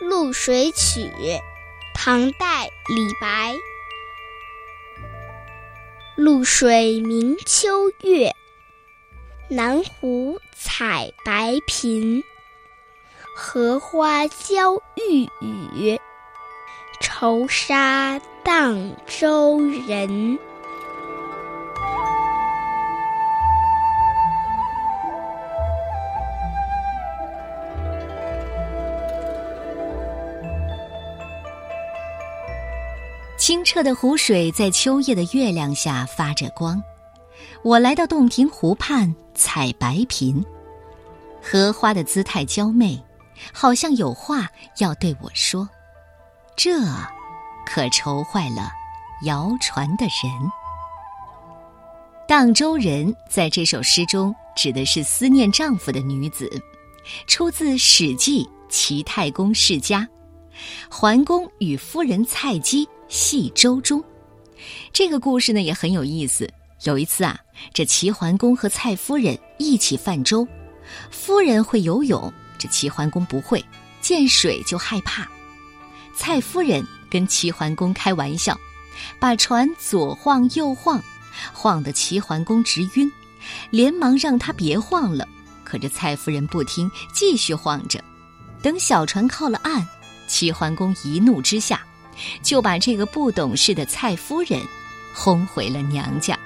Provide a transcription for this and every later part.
渌水曲》，唐代李白。渌水明秋月，南湖采白苹。荷花娇欲语，愁杀荡舟人。清澈的湖水在秋夜的月亮下发着光。我来到洞庭湖畔采白萍，荷花的姿态娇媚，好像有话要对我说。这可愁坏了摇船的人。荡舟人在这首诗中指的是思念丈夫的女子，出自《史记·齐太公世家》，桓公与夫人蔡姬。戏舟中，这个故事呢也很有意思。有一次啊，这齐桓公和蔡夫人一起泛舟，夫人会游泳，这齐桓公不会，见水就害怕。蔡夫人跟齐桓公开玩笑，把船左晃右晃，晃得齐桓公直晕，连忙让他别晃了。可这蔡夫人不听，继续晃着。等小船靠了岸，齐桓公一怒之下。就把这个不懂事的蔡夫人轰回了娘家。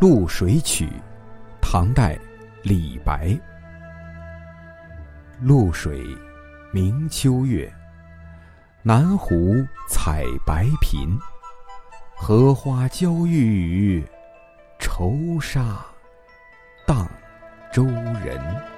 《露水曲》，唐代，李白。露水。明秋月，南湖采白萍。荷花娇欲语，愁杀荡舟人。